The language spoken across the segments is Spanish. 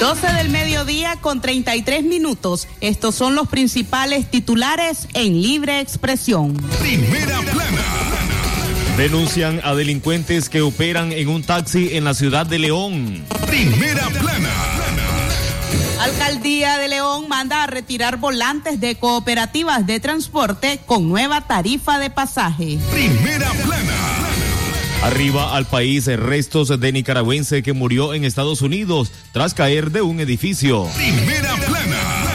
12 del mediodía con 33 minutos. Estos son los principales titulares en libre expresión. Primera plana. Denuncian a delincuentes que operan en un taxi en la ciudad de León. Primera plana. Alcaldía de León manda a retirar volantes de cooperativas de transporte con nueva tarifa de pasaje. Primera plana. Arriba al país restos de nicaragüense que murió en Estados Unidos tras caer de un edificio. Primera plana.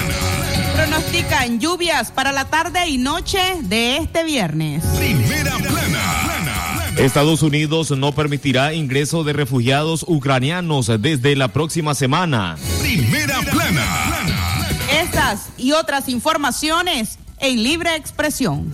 Pronostican lluvias para la tarde y noche de este viernes. Primera plana. Estados Unidos no permitirá ingreso de refugiados ucranianos desde la próxima semana. Primera plana. Estas y otras informaciones en libre expresión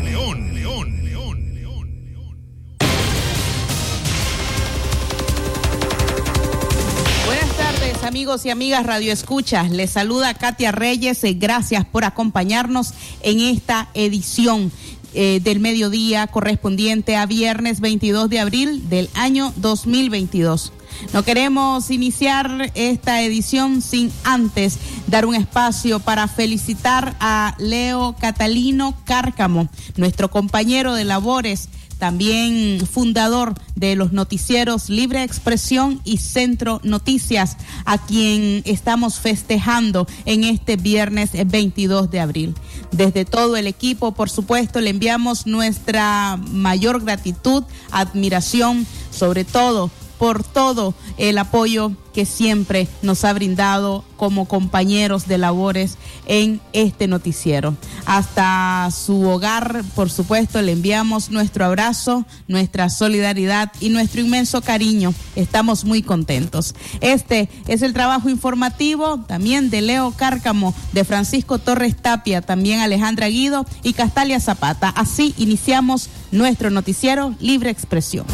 Amigos y amigas Radio Escuchas. Les saluda Katia Reyes. Eh, gracias por acompañarnos en esta edición eh, del mediodía correspondiente a viernes 22 de abril del año 2022. No queremos iniciar esta edición sin antes dar un espacio para felicitar a Leo Catalino Cárcamo, nuestro compañero de labores también fundador de los noticieros Libre Expresión y Centro Noticias, a quien estamos festejando en este viernes 22 de abril. Desde todo el equipo, por supuesto, le enviamos nuestra mayor gratitud, admiración, sobre todo por todo el apoyo que siempre nos ha brindado como compañeros de labores en este noticiero. Hasta su hogar, por supuesto, le enviamos nuestro abrazo, nuestra solidaridad y nuestro inmenso cariño. Estamos muy contentos. Este es el trabajo informativo también de Leo Cárcamo, de Francisco Torres Tapia, también Alejandra Guido y Castalia Zapata. Así iniciamos nuestro noticiero Libre Expresión.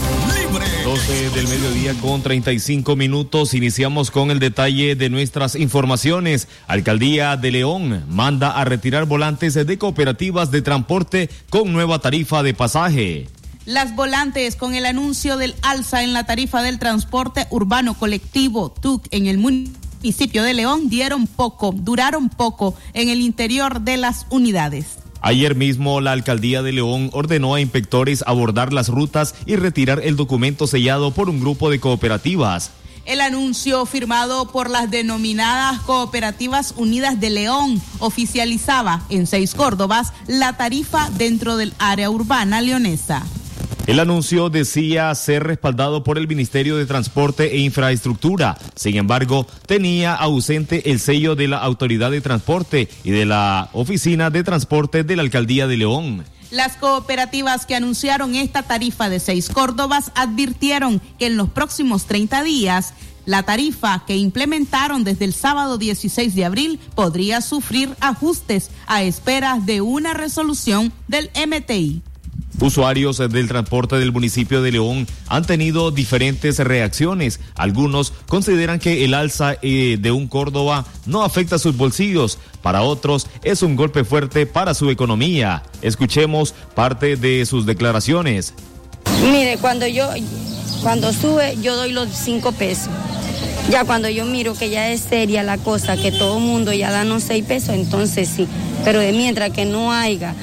12 del mediodía con 35 minutos. Iniciamos con el detalle de nuestras informaciones. Alcaldía de León manda a retirar volantes de cooperativas de transporte con nueva tarifa de pasaje. Las volantes con el anuncio del alza en la tarifa del transporte urbano colectivo TUC en el municipio de León dieron poco, duraron poco en el interior de las unidades. Ayer mismo la alcaldía de León ordenó a inspectores abordar las rutas y retirar el documento sellado por un grupo de cooperativas. El anuncio firmado por las denominadas Cooperativas Unidas de León oficializaba en seis Córdobas la tarifa dentro del área urbana leonesa. El anuncio decía ser respaldado por el Ministerio de Transporte e Infraestructura. Sin embargo, tenía ausente el sello de la Autoridad de Transporte y de la Oficina de Transporte de la Alcaldía de León. Las cooperativas que anunciaron esta tarifa de seis Córdobas advirtieron que en los próximos 30 días la tarifa que implementaron desde el sábado 16 de abril podría sufrir ajustes a espera de una resolución del MTI. Usuarios del transporte del municipio de León han tenido diferentes reacciones. Algunos consideran que el alza eh, de un Córdoba no afecta sus bolsillos. Para otros es un golpe fuerte para su economía. Escuchemos parte de sus declaraciones. Mire, cuando yo, cuando sube, yo doy los cinco pesos. Ya cuando yo miro que ya es seria la cosa, que todo mundo ya da los seis pesos, entonces sí. Pero de mientras que no haya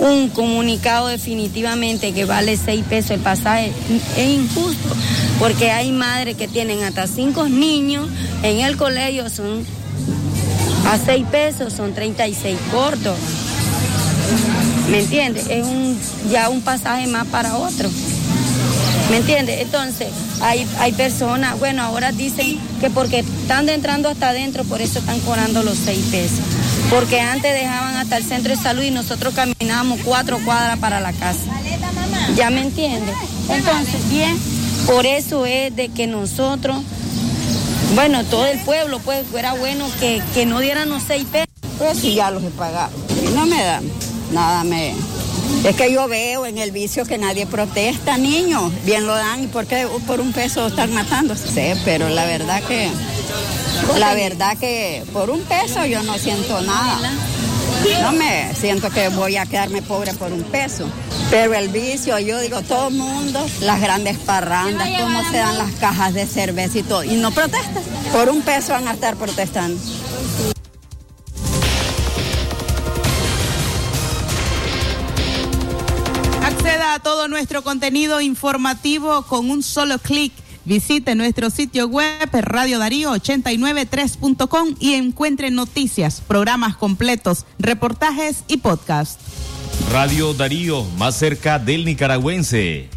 un comunicado definitivamente que vale seis pesos el pasaje es injusto, porque hay madres que tienen hasta cinco niños en el colegio, son a seis pesos, son 36 cortos. ¿Me entiendes? Es un, ya un pasaje más para otro. ¿Me entiendes? Entonces, hay, hay personas, bueno, ahora dicen que porque están entrando hasta adentro, por eso están cobrando los seis pesos porque antes dejaban hasta el centro de salud y nosotros caminábamos cuatro cuadras para la casa. ¿Ya me entiende? Entonces, bien, por eso es de que nosotros, bueno, todo el pueblo, pues, fuera bueno que, que no dieran los seis pesos. Pues ya los he pagado. No me dan. nada me... Es que yo veo en el vicio que nadie protesta, niños, bien lo dan, ¿y por qué por un peso están matando? Sí, pero la verdad que, la verdad que por un peso yo no siento nada. No me siento que voy a quedarme pobre por un peso. Pero el vicio, yo digo, todo el mundo, las grandes parrandas, cómo se dan las cajas de cerveza y todo. Y no protestan. Por un peso van a estar protestando. Todo nuestro contenido informativo con un solo clic Visite nuestro sitio web radiodarío893.com y encuentre noticias, programas completos, reportajes y podcast. Radio Darío, más cerca del nicaragüense.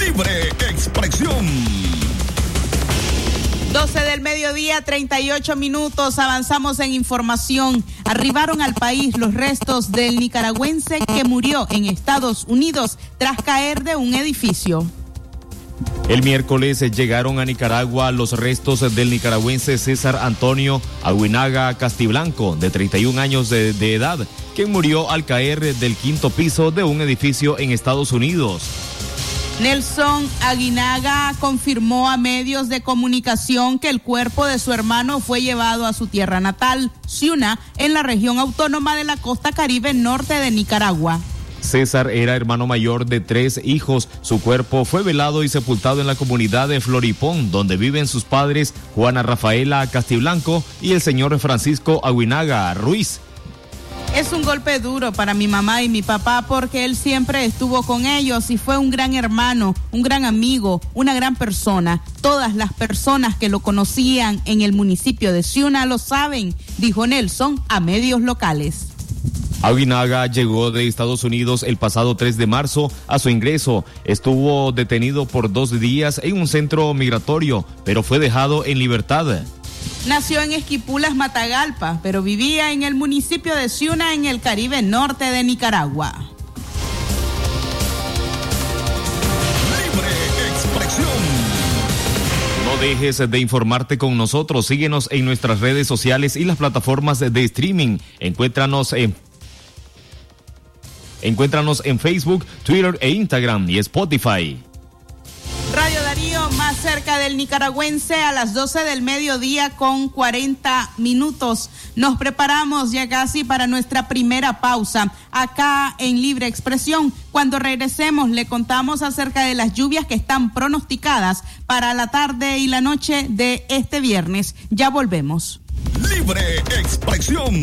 Libre expresión. 12 del mediodía, 38 minutos. Avanzamos en información. Arribaron al país los restos del nicaragüense que murió en Estados Unidos tras caer de un edificio. El miércoles llegaron a Nicaragua los restos del nicaragüense César Antonio Aguinaga Castiblanco, de 31 años de, de, edad, quien murió al caer del quinto piso de un edificio en Estados Unidos. Nelson Aguinaga confirmó a medios de comunicación que el cuerpo de su hermano fue llevado a su tierra natal, Ciuna, en la región autónoma de la costa caribe norte de Nicaragua. César era hermano mayor de tres hijos. Su cuerpo fue velado y sepultado en la comunidad de Floripón, donde viven sus padres Juana Rafaela Castiblanco y el señor Francisco Aguinaga Ruiz. Es un golpe duro para mi mamá y mi papá porque él siempre estuvo con ellos y fue un gran hermano, un gran amigo, una gran persona. Todas las personas que lo conocían en el municipio de Ciuna lo saben, dijo Nelson a medios locales. Aguinaga llegó de Estados Unidos el pasado 3 de marzo a su ingreso. Estuvo detenido por dos días en un centro migratorio, pero fue dejado en libertad. Nació en Esquipulas, Matagalpa, pero vivía en el municipio de Ciuna, en el Caribe norte de Nicaragua. Libre expresión. No dejes de informarte con nosotros. Síguenos en nuestras redes sociales y las plataformas de streaming. Encuéntranos en Encuéntranos en Facebook, Twitter e Instagram y Spotify. Radio Darío, cerca del nicaragüense a las 12 del mediodía con 40 minutos. Nos preparamos ya casi para nuestra primera pausa acá en Libre Expresión. Cuando regresemos le contamos acerca de las lluvias que están pronosticadas para la tarde y la noche de este viernes. Ya volvemos. Libre Expresión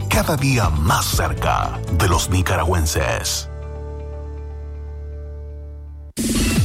cada día más cerca de los nicaragüenses.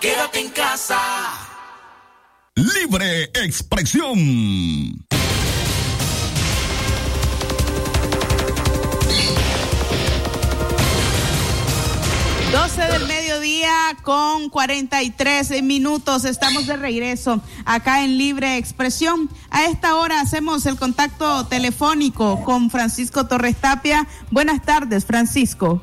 Quédate en casa. Libre expresión. 12 del mediodía con 43 minutos. Estamos de regreso acá en Libre Expresión. A esta hora hacemos el contacto telefónico con Francisco Torres Tapia. Buenas tardes, Francisco.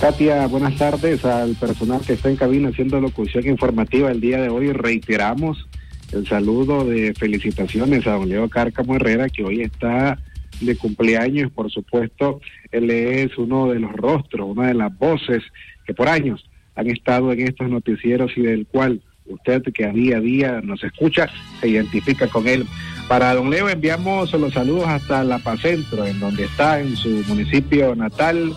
Katia, buenas tardes al personal que está en cabina haciendo locución informativa el día de hoy. Reiteramos el saludo de felicitaciones a don Leo Cárcamo Herrera, que hoy está de cumpleaños. Por supuesto, él es uno de los rostros, una de las voces que por años han estado en estos noticieros y del cual usted que a día a día nos escucha se identifica con él. Para don Leo enviamos los saludos hasta La Paz Centro, en donde está en su municipio natal.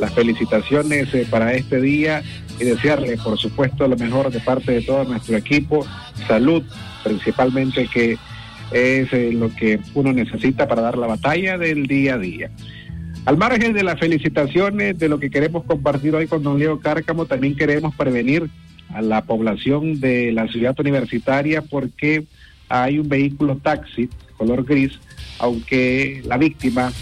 Las felicitaciones eh, para este día y desearle, por supuesto, lo mejor de parte de todo nuestro equipo. Salud, principalmente, que es eh, lo que uno necesita para dar la batalla del día a día. Al margen de las felicitaciones de lo que queremos compartir hoy con don Leo Cárcamo, también queremos prevenir a la población de la ciudad universitaria porque hay un vehículo taxi color gris, aunque la víctima,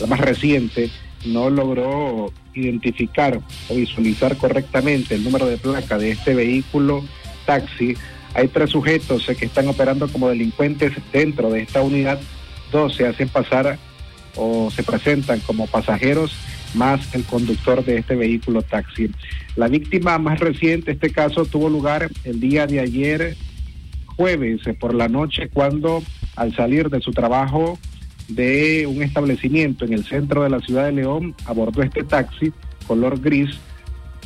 la más reciente, no logró identificar o visualizar correctamente el número de placa de este vehículo taxi. Hay tres sujetos que están operando como delincuentes dentro de esta unidad. Dos se hacen pasar o se presentan como pasajeros más el conductor de este vehículo taxi. La víctima más reciente, este caso, tuvo lugar el día de ayer, jueves, por la noche, cuando al salir de su trabajo de un establecimiento en el centro de la ciudad de León, abordó este taxi color gris,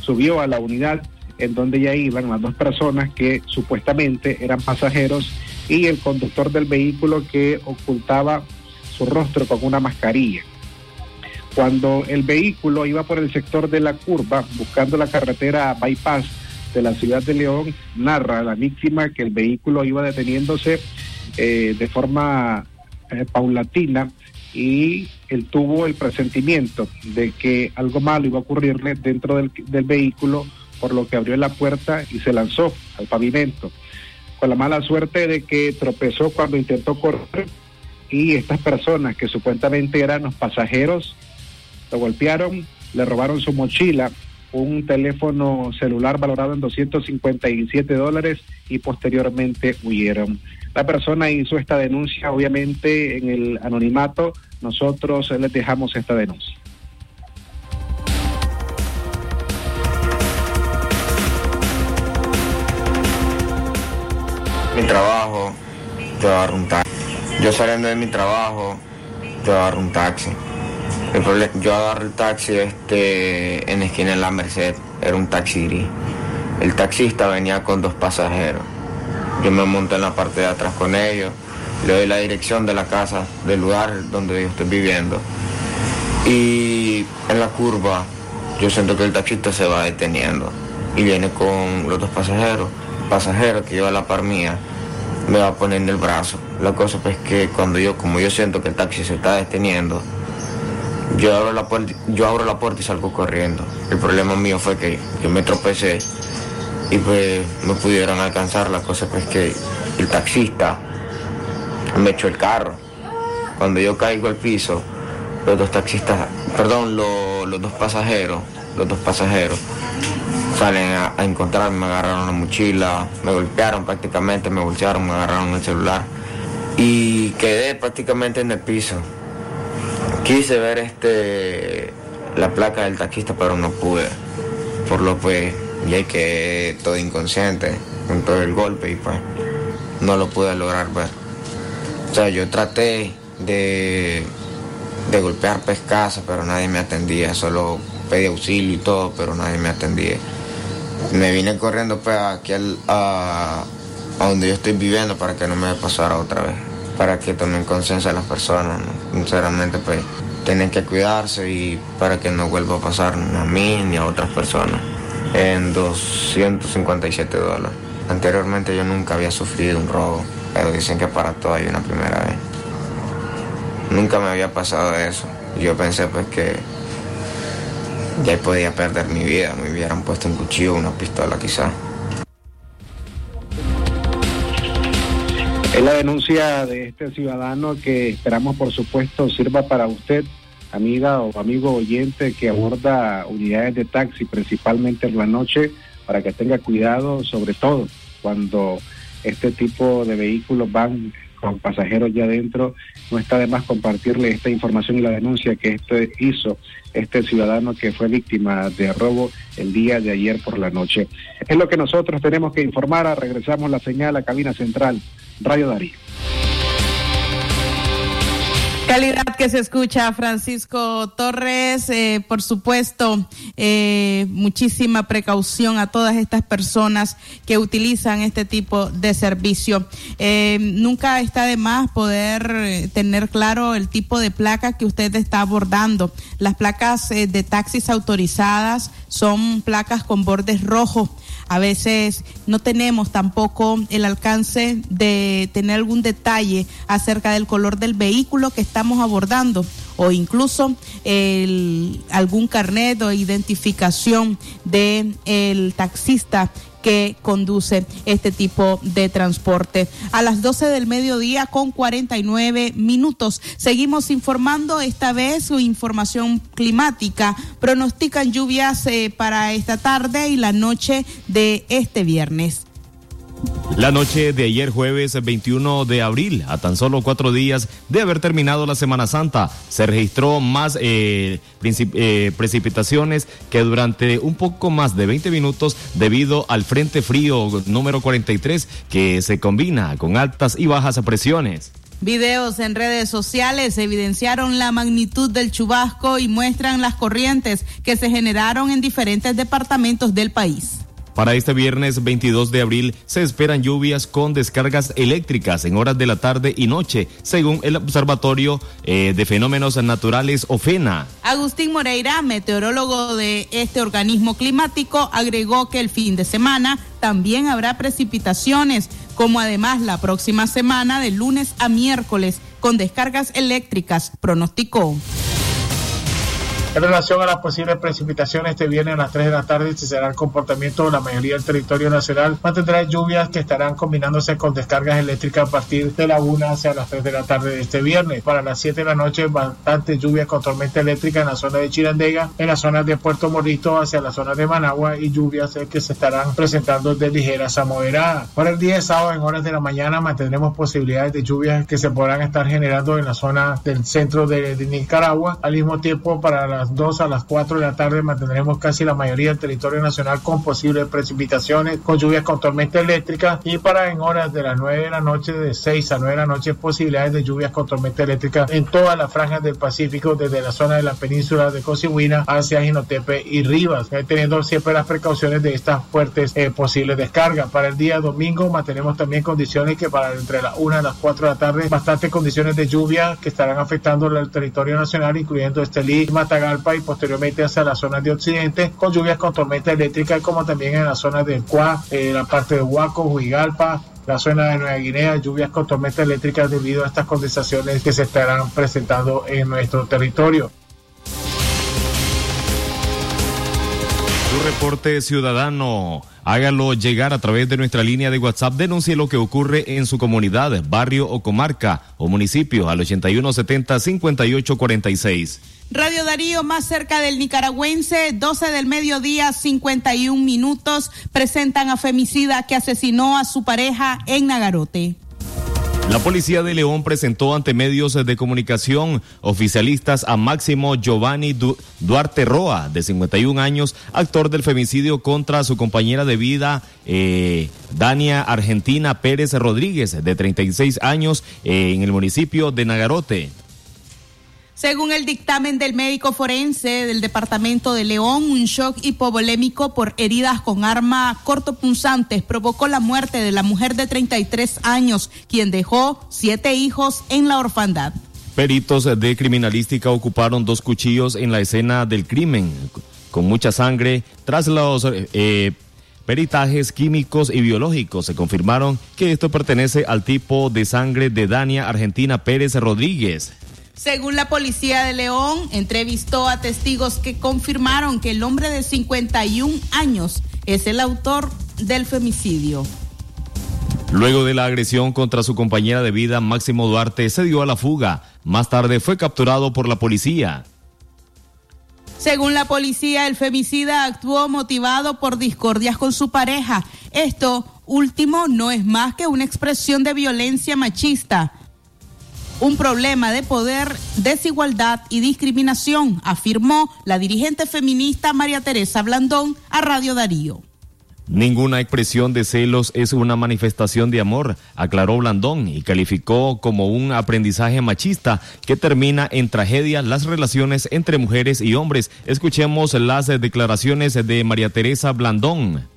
subió a la unidad en donde ya iban las dos personas que supuestamente eran pasajeros y el conductor del vehículo que ocultaba su rostro con una mascarilla. Cuando el vehículo iba por el sector de la curva, buscando la carretera bypass de la ciudad de León, narra la víctima que el vehículo iba deteniéndose eh, de forma eh, paulatina y él tuvo el presentimiento de que algo malo iba a ocurrirle dentro del, del vehículo, por lo que abrió la puerta y se lanzó al pavimento, con la mala suerte de que tropezó cuando intentó correr y estas personas que supuestamente eran los pasajeros lo golpearon, le robaron su mochila, un teléfono celular valorado en 257 dólares y posteriormente huyeron. La persona hizo esta denuncia, obviamente en el anonimato, nosotros les dejamos esta denuncia. Mi trabajo, yo agarro un taxi. Yo saliendo de mi trabajo, yo agarro un taxi. El problema, yo agarro el taxi este, en la esquina de la Merced, era un taxi gris. El taxista venía con dos pasajeros. Yo me monto en la parte de atrás con ellos, le doy la dirección de la casa, del lugar donde yo estoy viviendo. Y en la curva yo siento que el taxista se va deteniendo y viene con los dos pasajeros. El pasajero que lleva la par mía me va en el brazo. La cosa pues que cuando yo, como yo siento que el taxi se está deteniendo, yo abro la puerta, yo abro la puerta y salgo corriendo. El problema mío fue que yo me tropecé y pues me pudieron alcanzar. La cosa pues que el taxista me echó el carro. Cuando yo caigo al piso, los dos taxistas, perdón, los dos pasajeros, los dos pasajeros salen a, encontrarme, me agarraron la mochila, me golpearon prácticamente, me bolsearon, me agarraron el celular y quedé prácticamente en el piso. Quise ver este la placa del taxista, pero no pude. Por lo pues ya que todo inconsciente con todo el golpe y pues no lo pude lograr ver. O sea, yo traté de, de golpear pescasa, pero nadie me atendía, solo pedí auxilio y todo, pero nadie me atendía. Me vine corriendo pues aquí a, a, donde yo estoy viviendo para que no me pasara otra vez, para que tomen conciencia las personas, sinceramente pues tienen que cuidarse y para que no vuelva a pasar a mí ni a otras personas en 257 dólares. Anteriormente yo nunca había sufrido un robo, pero dicen que para todo hay una primera vez. Nunca me había pasado eso. Yo pensé pues que ya podía perder mi vida, me hubieran puesto un cuchillo una pistola quizás. Es la denuncia de este ciudadano que esperamos por supuesto sirva para usted amiga o amigo oyente que aborda unidades de taxi, principalmente en la noche, para que tenga cuidado, sobre todo cuando este tipo de vehículos van con pasajeros ya adentro, no está de más compartirle esta información y la denuncia que este hizo este ciudadano que fue víctima de robo el día de ayer por la noche. Es lo que nosotros tenemos que informar. Regresamos la señal a cabina central, Radio Darío. Calidad que se escucha, Francisco Torres. Eh, por supuesto, eh, muchísima precaución a todas estas personas que utilizan este tipo de servicio. Eh, nunca está de más poder tener claro el tipo de placa que usted está abordando. Las placas de taxis autorizadas son placas con bordes rojos a veces no tenemos tampoco el alcance de tener algún detalle acerca del color del vehículo que estamos abordando o incluso algún carnet o identificación del el taxista que conduce este tipo de transporte. A las 12 del mediodía con 49 minutos. Seguimos informando esta vez su información climática. Pronostican lluvias eh, para esta tarde y la noche de este viernes. La noche de ayer jueves 21 de abril, a tan solo cuatro días de haber terminado la Semana Santa, se registró más eh, eh, precipitaciones que durante un poco más de 20 minutos debido al Frente Frío número 43 que se combina con altas y bajas presiones. Videos en redes sociales evidenciaron la magnitud del chubasco y muestran las corrientes que se generaron en diferentes departamentos del país. Para este viernes 22 de abril se esperan lluvias con descargas eléctricas en horas de la tarde y noche, según el Observatorio eh, de Fenómenos Naturales OFENA. Agustín Moreira, meteorólogo de este organismo climático, agregó que el fin de semana también habrá precipitaciones, como además la próxima semana de lunes a miércoles con descargas eléctricas, pronosticó. En relación a las posibles precipitaciones, este viernes a las 3 de la tarde se será el comportamiento de la mayoría del territorio nacional. Mantendrá lluvias que estarán combinándose con descargas eléctricas a partir de la 1 hacia las 3 de la tarde de este viernes. Para las 7 de la noche, bastante lluvia con tormenta eléctrica en la zona de Chirandega, en la zona de Puerto Morito hacia la zona de Managua y lluvias que se estarán presentando de ligeras a moderadas. Para el día de sábado, en horas de la mañana, mantendremos posibilidades de lluvias que se podrán estar generando en la zona del centro de, de Nicaragua. Al mismo tiempo, para la las 2 a las 4 de la tarde mantendremos casi la mayoría del territorio nacional con posibles precipitaciones, con lluvias con tormenta eléctrica y para en horas de las 9 de la noche, de 6 a 9 de la noche, posibilidades de lluvias con tormenta eléctrica en todas las franjas del Pacífico, desde la zona de la península de Cocihuina hacia Jinotepe y Rivas, eh, teniendo siempre las precauciones de estas fuertes eh, posibles descargas. Para el día domingo mantenemos también condiciones que para entre las 1 y las 4 de la tarde, bastantes condiciones de lluvia que estarán afectando el territorio nacional, incluyendo Estelí, Matagal, y posteriormente hacia la zona de occidente con lluvias con tormenta eléctrica como también en la zona del Cuá, eh, la parte de Huaco, Huigalpa, la zona de Nueva Guinea, lluvias con tormenta eléctrica debido a estas condensaciones que se estarán presentando en nuestro territorio. Su reporte ciudadano. Hágalo llegar a través de nuestra línea de WhatsApp. Denuncie lo que ocurre en su comunidad, barrio o comarca o municipio al 8170-5846. Radio Darío más cerca del nicaragüense, 12 del mediodía, 51 minutos, presentan a femicida que asesinó a su pareja en Nagarote. La policía de León presentó ante medios de comunicación oficialistas a Máximo Giovanni Duarte Roa, de 51 años, actor del femicidio contra su compañera de vida, eh, Dania Argentina Pérez Rodríguez, de 36 años, eh, en el municipio de Nagarote. Según el dictamen del médico forense del departamento de León, un shock hipovolémico por heridas con arma cortopunzantes provocó la muerte de la mujer de 33 años, quien dejó siete hijos en la orfandad. Peritos de criminalística ocuparon dos cuchillos en la escena del crimen, con mucha sangre, tras los... Eh, peritajes químicos y biológicos se confirmaron que esto pertenece al tipo de sangre de Dania Argentina Pérez Rodríguez. Según la policía de León, entrevistó a testigos que confirmaron que el hombre de 51 años es el autor del femicidio. Luego de la agresión contra su compañera de vida, Máximo Duarte se dio a la fuga. Más tarde fue capturado por la policía. Según la policía, el femicida actuó motivado por discordias con su pareja. Esto último no es más que una expresión de violencia machista un problema de poder, desigualdad y discriminación, afirmó la dirigente feminista María Teresa Blandón a Radio Darío. Ninguna expresión de celos es una manifestación de amor, aclaró Blandón y calificó como un aprendizaje machista que termina en tragedia las relaciones entre mujeres y hombres. Escuchemos las declaraciones de María Teresa Blandón.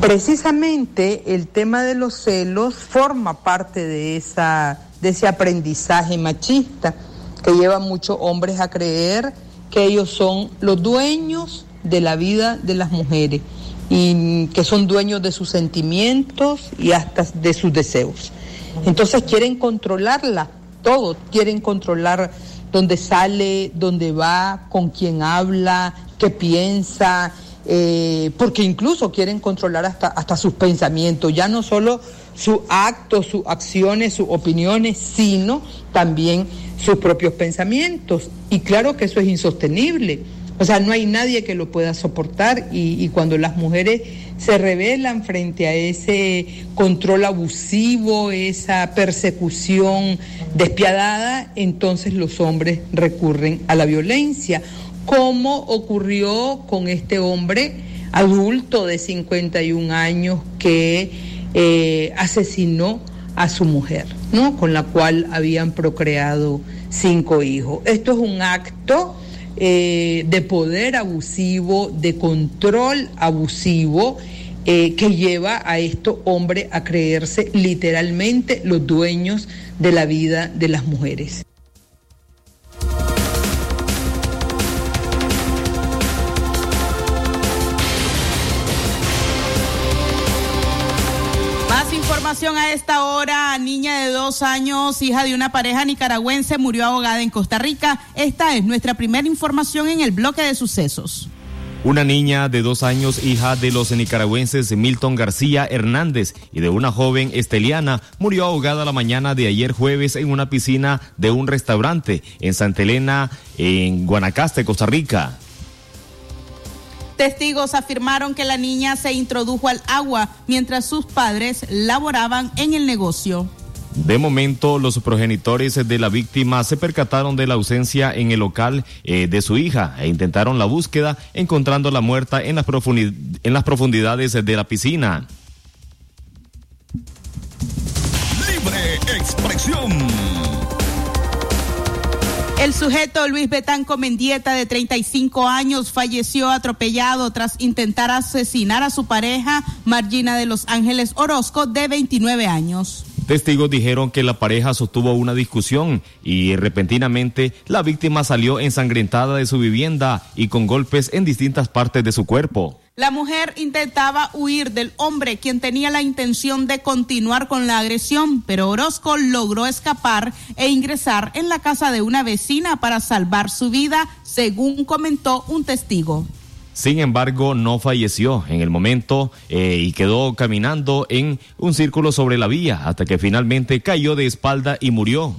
Precisamente el tema de los celos forma parte de, esa, de ese aprendizaje machista que lleva a muchos hombres a creer que ellos son los dueños de la vida de las mujeres y que son dueños de sus sentimientos y hasta de sus deseos. Entonces quieren controlarla, todo, quieren controlar dónde sale, dónde va, con quién habla, qué piensa, eh, porque incluso quieren controlar hasta, hasta sus pensamientos, ya no solo sus actos, sus acciones, sus opiniones, sino también sus propios pensamientos. Y claro que eso es insostenible o sea, no hay nadie que lo pueda soportar y, cuando las mujeres se rebelan frente a ese control abusivo, esa persecución despiadada, entonces los hombres recurren a la violencia, como ocurrió con este hombre adulto de 51 años que eh, asesinó a su mujer, ¿no? Con la cual habían procreado cinco hijos. Esto es un acto eh, de poder abusivo, de control abusivo. Eh, que lleva a estos hombres a creerse literalmente los dueños de la vida de las mujeres. A esta hora, niña de dos años, hija de una pareja nicaragüense, murió ahogada en Costa Rica. Esta es nuestra primera información en el bloque de sucesos. Una niña de dos años, hija de los nicaragüenses Milton García Hernández y de una joven esteliana, murió ahogada la mañana de ayer jueves en una piscina de un restaurante en Santa Elena, en Guanacaste, Costa Rica. Testigos afirmaron que la niña se introdujo al agua mientras sus padres laboraban en el negocio. De momento, los progenitores de la víctima se percataron de la ausencia en el local eh, de su hija e intentaron la búsqueda, encontrándola muerta en las, en las profundidades de la piscina. Libre expresión. El sujeto Luis Betanco Mendieta, de 35 años, falleció atropellado tras intentar asesinar a su pareja, Margina de Los Ángeles Orozco, de 29 años. Testigos dijeron que la pareja sostuvo una discusión y repentinamente la víctima salió ensangrentada de su vivienda y con golpes en distintas partes de su cuerpo. La mujer intentaba huir del hombre, quien tenía la intención de continuar con la agresión, pero Orozco logró escapar e ingresar en la casa de una vecina para salvar su vida, según comentó un testigo. Sin embargo, no falleció en el momento eh, y quedó caminando en un círculo sobre la vía hasta que finalmente cayó de espalda y murió.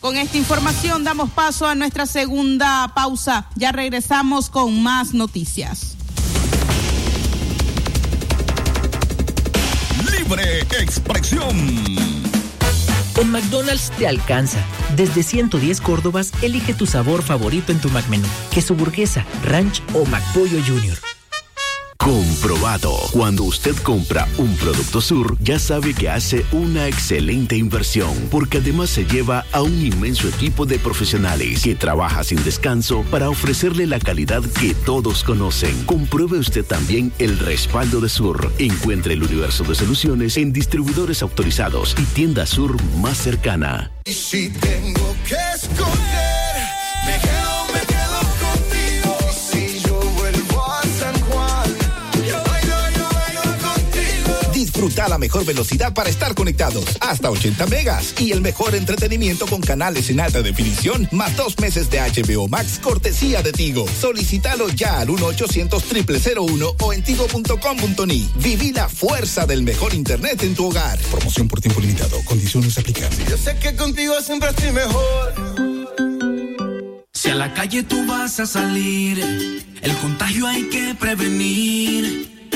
Con esta información damos paso a nuestra segunda pausa. Ya regresamos con más noticias. Expresión. En McDonald's te alcanza. Desde 110 Córdobas, elige tu sabor favorito en tu McMenú. Queso burguesa, ranch o McPollo Junior. Comprobado. Cuando usted compra un producto Sur, ya sabe que hace una excelente inversión, porque además se lleva a un inmenso equipo de profesionales que trabaja sin descanso para ofrecerle la calidad que todos conocen. Compruebe usted también el respaldo de Sur. Encuentre el universo de soluciones en distribuidores autorizados y tienda Sur más cercana. si tengo que escoger, Disfruta la mejor velocidad para estar conectados, hasta 80 megas y el mejor entretenimiento con canales en alta definición, más dos meses de HBO Max cortesía de Tigo. Solicítalo ya al 1-800-0001 o en tigo.com.ni. Viví la fuerza del mejor internet en tu hogar. Promoción por tiempo limitado. Condiciones aplicables. Yo sé que contigo siempre estoy mejor a la calle tú vas a salir, el contagio hay que prevenir.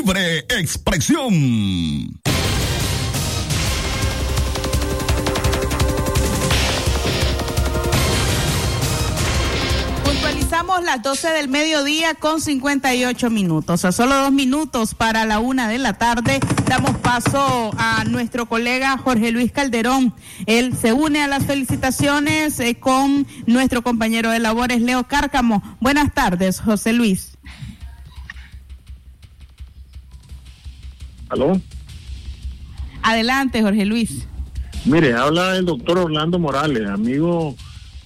Libre expresión. Puntualizamos las 12 del mediodía con 58 minutos. A solo dos minutos para la una de la tarde, damos paso a nuestro colega Jorge Luis Calderón. Él se une a las felicitaciones eh, con nuestro compañero de labores, Leo Cárcamo. Buenas tardes, José Luis. ¿Aló? Adelante, Jorge Luis. Mire, habla el doctor Orlando Morales, amigo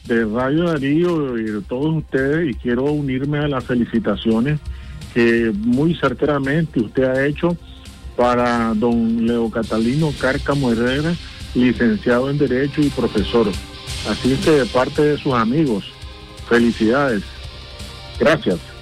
de Radio Darío y de todos ustedes, y quiero unirme a las felicitaciones que muy certeramente usted ha hecho para don Leo Catalino Cárcamo Herrera, licenciado en Derecho y profesor. Así que de parte de sus amigos, felicidades. Gracias.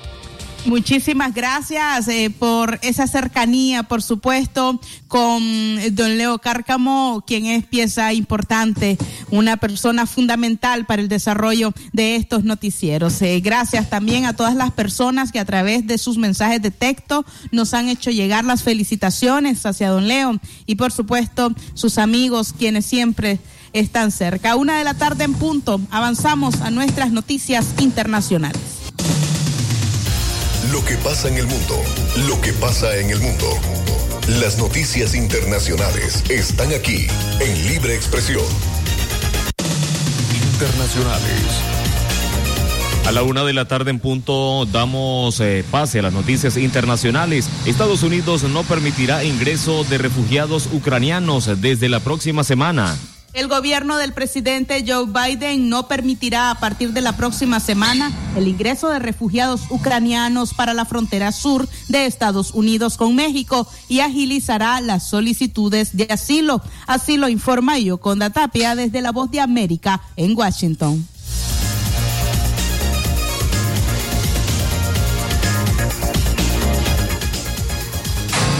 Muchísimas gracias eh, por esa cercanía, por supuesto, con don Leo Cárcamo, quien es pieza importante, una persona fundamental para el desarrollo de estos noticieros. Eh, gracias también a todas las personas que a través de sus mensajes de texto nos han hecho llegar las felicitaciones hacia don Leo y, por supuesto, sus amigos, quienes siempre están cerca. Una de la tarde en punto, avanzamos a nuestras noticias internacionales. Lo que pasa en el mundo, lo que pasa en el mundo. Las noticias internacionales están aquí en Libre Expresión. Internacionales. A la una de la tarde en punto damos eh, pase a las noticias internacionales. Estados Unidos no permitirá ingreso de refugiados ucranianos desde la próxima semana. El gobierno del presidente Joe Biden no permitirá a partir de la próxima semana el ingreso de refugiados ucranianos para la frontera sur de Estados Unidos con México y agilizará las solicitudes de asilo. Así lo informa Yoconda Tapia desde La Voz de América en Washington.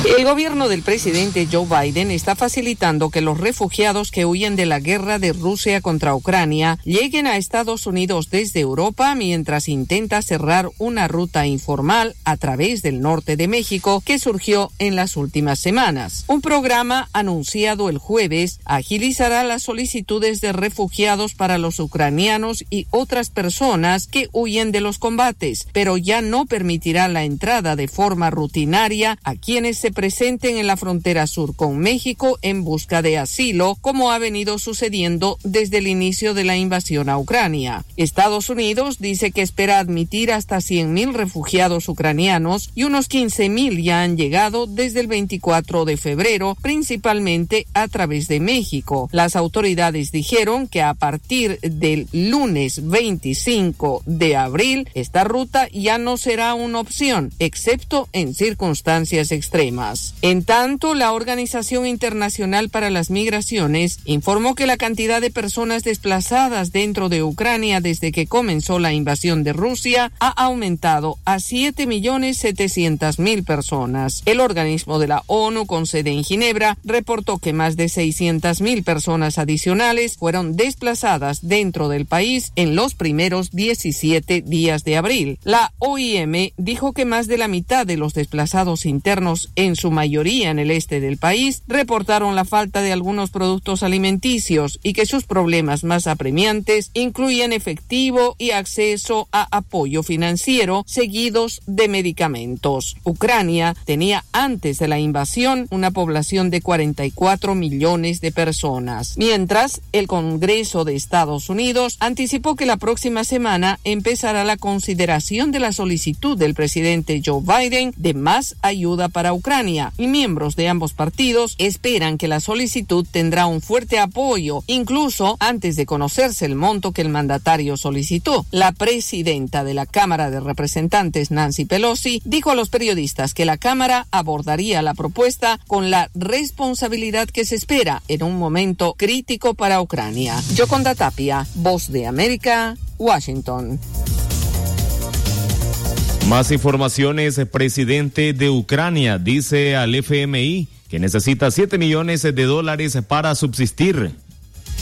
El gobierno del presidente Joe Biden está facilitando que los refugiados que huyen de la guerra de Rusia contra Ucrania lleguen a Estados Unidos desde Europa mientras intenta cerrar una ruta informal a través del norte de México que surgió en las últimas semanas. Un programa anunciado el jueves agilizará las solicitudes de refugiados para los ucranianos y otras personas que huyen de los combates, pero ya no permitirá la entrada de forma rutinaria a quienes se presenten en la frontera sur con México en busca de asilo, como ha venido sucediendo desde el inicio de la invasión a Ucrania. Estados Unidos dice que espera admitir hasta 100.000 refugiados ucranianos y unos 15.000 ya han llegado desde el 24 de febrero, principalmente a través de México. Las autoridades dijeron que a partir del lunes 25 de abril, esta ruta ya no será una opción, excepto en circunstancias extremas. En tanto, la Organización Internacional para las Migraciones informó que la cantidad de personas desplazadas dentro de Ucrania desde que comenzó la invasión de Rusia ha aumentado a 7.700.000 personas. El organismo de la ONU con sede en Ginebra reportó que más de 600.000 personas adicionales fueron desplazadas dentro del país en los primeros 17 días de abril. La OIM dijo que más de la mitad de los desplazados internos en en su mayoría en el este del país, reportaron la falta de algunos productos alimenticios y que sus problemas más apremiantes incluyen efectivo y acceso a apoyo financiero seguidos de medicamentos. Ucrania tenía antes de la invasión una población de 44 millones de personas, mientras el Congreso de Estados Unidos anticipó que la próxima semana empezará la consideración de la solicitud del presidente Joe Biden de más ayuda para Ucrania y miembros de ambos partidos esperan que la solicitud tendrá un fuerte apoyo, incluso antes de conocerse el monto que el mandatario solicitó. La presidenta de la Cámara de Representantes, Nancy Pelosi, dijo a los periodistas que la Cámara abordaría la propuesta con la responsabilidad que se espera en un momento crítico para Ucrania. Yoconda Tapia, Voz de América, Washington. Más informaciones, presidente de Ucrania dice al FMI que necesita 7 millones de dólares para subsistir.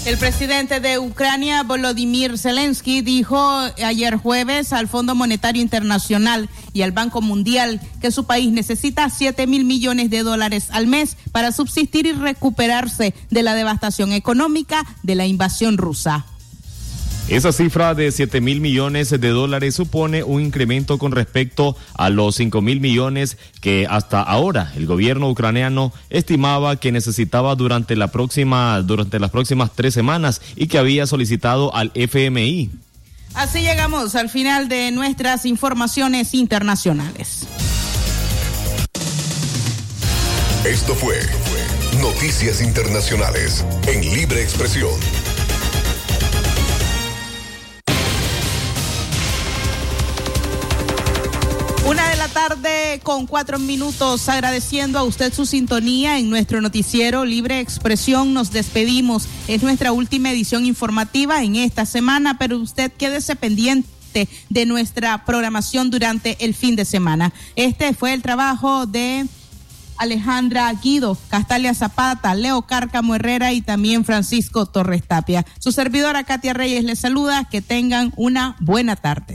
El presidente de Ucrania, Volodymyr Zelensky, dijo ayer jueves al Fondo Monetario Internacional y al Banco Mundial que su país necesita 7 mil millones de dólares al mes para subsistir y recuperarse de la devastación económica de la invasión rusa. Esa cifra de 7 mil millones de dólares supone un incremento con respecto a los 5 mil millones que hasta ahora el gobierno ucraniano estimaba que necesitaba durante, la próxima, durante las próximas tres semanas y que había solicitado al FMI. Así llegamos al final de nuestras informaciones internacionales. Esto fue Noticias Internacionales en Libre Expresión. Una de la tarde con cuatro minutos, agradeciendo a usted su sintonía en nuestro noticiero Libre Expresión. Nos despedimos. Es nuestra última edición informativa en esta semana, pero usted quédese pendiente de nuestra programación durante el fin de semana. Este fue el trabajo de Alejandra Guido, Castalia Zapata, Leo Cárcamo Herrera y también Francisco Torres Tapia. Su servidora Katia Reyes les saluda. Que tengan una buena tarde.